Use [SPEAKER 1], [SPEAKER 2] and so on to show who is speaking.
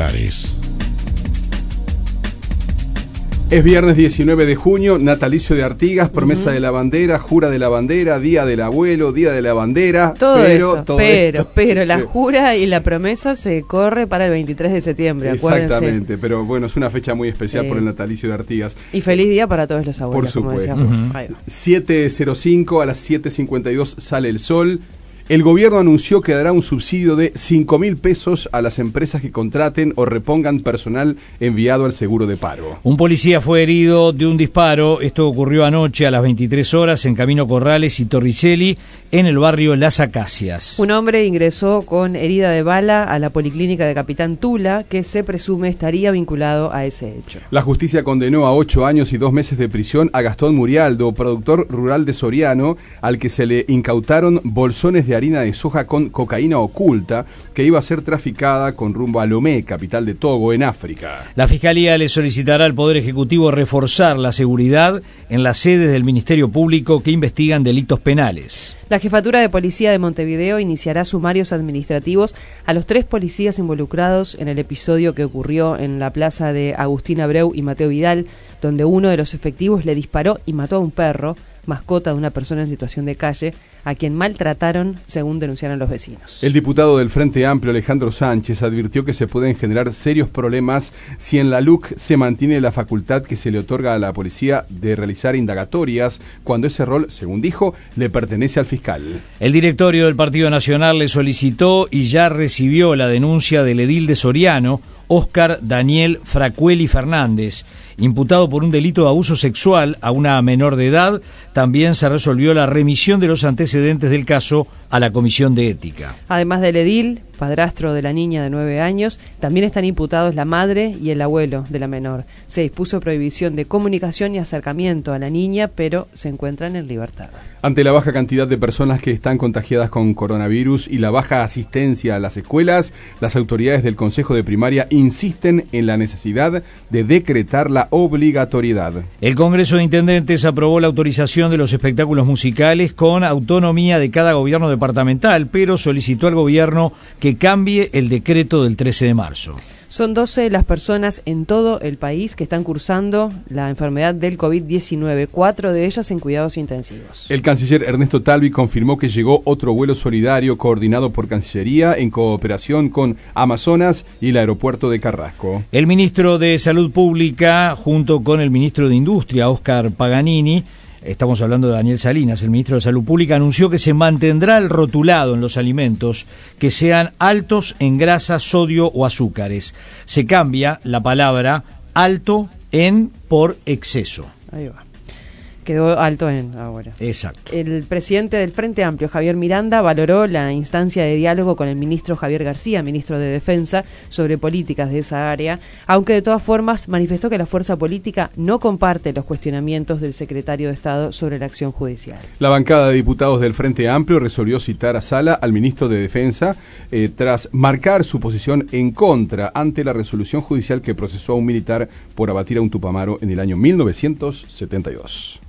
[SPEAKER 1] titulares.
[SPEAKER 2] Es viernes 19 de junio, natalicio de Artigas, promesa de la bandera, jura de la bandera, día del abuelo, día de la bandera.
[SPEAKER 3] Todo
[SPEAKER 2] pero,
[SPEAKER 3] eso,
[SPEAKER 2] todo
[SPEAKER 3] pero,
[SPEAKER 2] esto-
[SPEAKER 3] pero la
[SPEAKER 2] sí.
[SPEAKER 3] jura y la promesa se corre para el 23 de septiembre, acuérdense.
[SPEAKER 2] Exactamente, pero bueno, es una fecha muy especial
[SPEAKER 3] Sí.
[SPEAKER 2] por el natalicio de Artigas.
[SPEAKER 3] Y feliz día para todos los
[SPEAKER 2] Por
[SPEAKER 3] abuelos, como
[SPEAKER 2] supuesto.
[SPEAKER 3] decíamos. Ahí va.
[SPEAKER 2] 7.05 a las 7.52 sale el sol. El gobierno anunció que dará un subsidio de 5 mil pesos a las empresas que contraten o repongan personal enviado al seguro de paro.
[SPEAKER 4] Un policía fue herido de un disparo. Esto ocurrió anoche a las 23 horas en Camino Corrales y Torricelli, en el barrio Las Acacias.
[SPEAKER 3] Un hombre ingresó con herida de bala a la policlínica de Capitán Tula, que se presume estaría vinculado a ese hecho.
[SPEAKER 2] La justicia condenó a ocho años y dos meses de prisión a Gastón Murialdo, productor rural de Soriano, al que se le incautaron bolsones de harina de soja con cocaína oculta que iba a ser traficada con rumbo a Lomé, capital de Togo, en África.
[SPEAKER 4] La Fiscalía le solicitará al Poder Ejecutivo reforzar la seguridad en las sedes del Ministerio Público que investigan delitos penales.
[SPEAKER 3] La Jefatura de Policía de Montevideo iniciará sumarios administrativos a los tres policías involucrados en el episodio que ocurrió en la plaza de Agustín Abreu y Mateo Vidal, donde uno de los efectivos le disparó y mató a un perro, mascota de una persona en situación de calle, a quien maltrataron, según denunciaron los vecinos.
[SPEAKER 2] El diputado del Frente Amplio, Alejandro Sánchez, advirtió que se pueden generar serios problemas si en la LUC se mantiene la facultad que se le otorga a la policía de realizar indagatorias cuando ese rol, según dijo, le pertenece al fiscal.
[SPEAKER 4] El directorio del Partido Nacional le solicitó y ya recibió la denuncia del edil de Soriano, Óscar Daniel Fracueli Fernández, imputado por un delito de abuso sexual a una menor de edad. También se resolvió la remisión de los antecedentes del caso a la Comisión de Ética.
[SPEAKER 3] Además del edil, padrastro de la niña de nueve años, también están imputados la madre y el abuelo de la menor. Se dispuso prohibición de comunicación y acercamiento a la niña, pero se encuentran en libertad.
[SPEAKER 2] Ante la baja cantidad de personas que están contagiadas con coronavirus y la baja asistencia a las escuelas, las autoridades del Consejo de Primaria insisten en la necesidad de decretar la obligatoriedad.
[SPEAKER 4] El Congreso de Intendentes aprobó la autorización de los espectáculos musicales con autonomía de cada gobierno departamental, pero solicitó al gobierno que cambie el decreto del 13 de marzo.
[SPEAKER 3] Son 12 las personas en todo el país que están cursando la enfermedad del COVID-19, cuatro de ellas en cuidados intensivos.
[SPEAKER 2] El canciller Ernesto Talvi confirmó que llegó otro vuelo solidario coordinado por Cancillería en cooperación con Amazonas y el aeropuerto de Carrasco.
[SPEAKER 4] El ministro de Salud Pública, junto con el ministro de Industria, Oscar Paganini, estamos hablando de Daniel Salinas, el ministro de Salud Pública, anunció que se mantendrá el rotulado en los alimentos que sean altos en grasa, sodio o azúcares. Se cambia la palabra alto en por exceso.
[SPEAKER 3] Ahí va. Quedó alto en ahora.
[SPEAKER 4] Exacto.
[SPEAKER 3] El presidente del Frente Amplio, Javier Miranda, valoró la instancia de diálogo con el ministro Javier García, ministro de Defensa, sobre políticas de esa área, aunque de todas formas manifestó que la fuerza política no comparte los cuestionamientos del secretario de Estado sobre la acción judicial.
[SPEAKER 2] La bancada de diputados del Frente Amplio resolvió citar a Sala al ministro de Defensa eh, tras marcar su posición en contra ante la resolución judicial que procesó a un militar por abatir a un tupamaro en el año 1972.